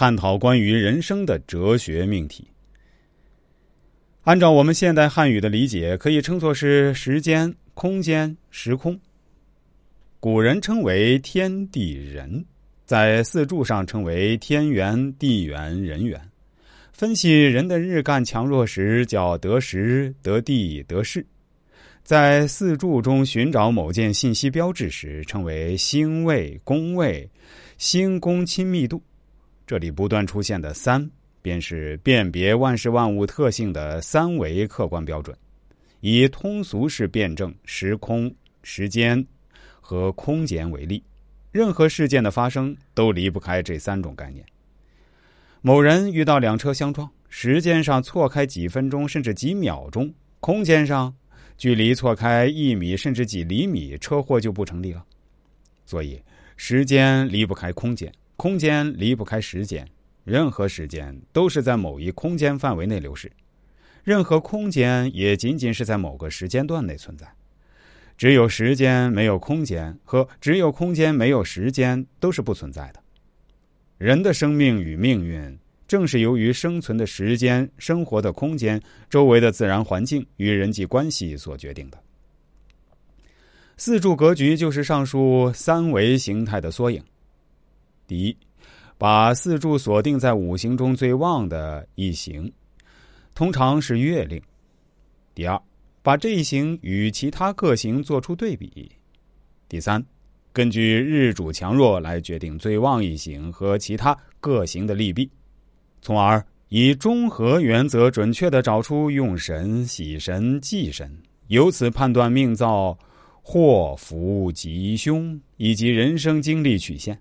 探讨关于人生的哲学命题。按照我们现代汉语的理解，可以称作是时间、空间、时空。古人称为天地人，在四柱上称为天元、地元、人元。分析人的日干强弱时，叫得时、得地、得势。在四柱中寻找某件信息标志时，称为星位、宫位、星宫亲密度。这里不断出现的“三”。便是辨别万事万物特性的三维客观标准，以通俗式辩证时空、时间和空间为例，任何事件的发生都离不开这三种概念。某人遇到两车相撞，时间上错开几分钟甚至几秒钟，空间上距离错开一米甚至几厘米，车祸就不成立了。所以，时间离不开空间，空间离不开时间。任何时间都是在某一空间范围内流逝，任何空间也仅仅是在某个时间段内存在。只有时间没有空间，和只有空间没有时间都是不存在的。人的生命与命运，正是由于生存的时间、生活的空间、周围的自然环境与人际关系所决定的。四柱格局就是上述三维形态的缩影。第一。把四柱锁定在五行中最旺的一行，通常是月令。第二，把这一行与其他各行做出对比。第三，根据日主强弱来决定最旺一行和其他各行的利弊，从而以中和原则准确的找出用神、喜神、忌神，由此判断命造祸福吉凶以及人生经历曲线。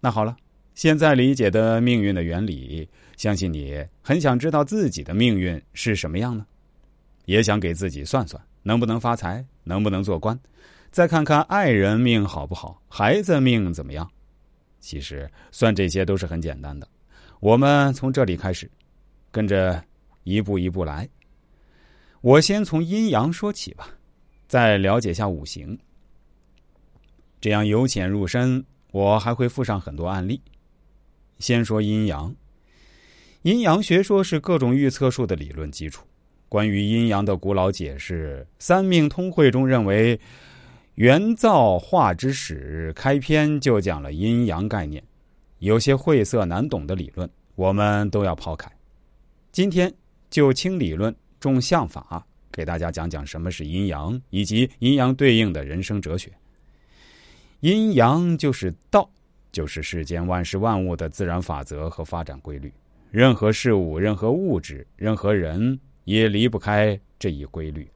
那好了。现在理解的命运的原理，相信你很想知道自己的命运是什么样呢？也想给自己算算能不能发财，能不能做官，再看看爱人命好不好，孩子命怎么样。其实算这些都是很简单的，我们从这里开始，跟着一步一步来。我先从阴阳说起吧，再了解下五行，这样由浅入深。我还会附上很多案例。先说阴阳，阴阳学说是各种预测术的理论基础。关于阴阳的古老解释，《三命通会》中认为，元造化之始，开篇就讲了阴阳概念。有些晦涩难懂的理论，我们都要抛开。今天就轻理论重相法，给大家讲讲什么是阴阳，以及阴阳对应的人生哲学。阴阳就是道。就是世间万事万物的自然法则和发展规律，任何事物、任何物质、任何人也离不开这一规律。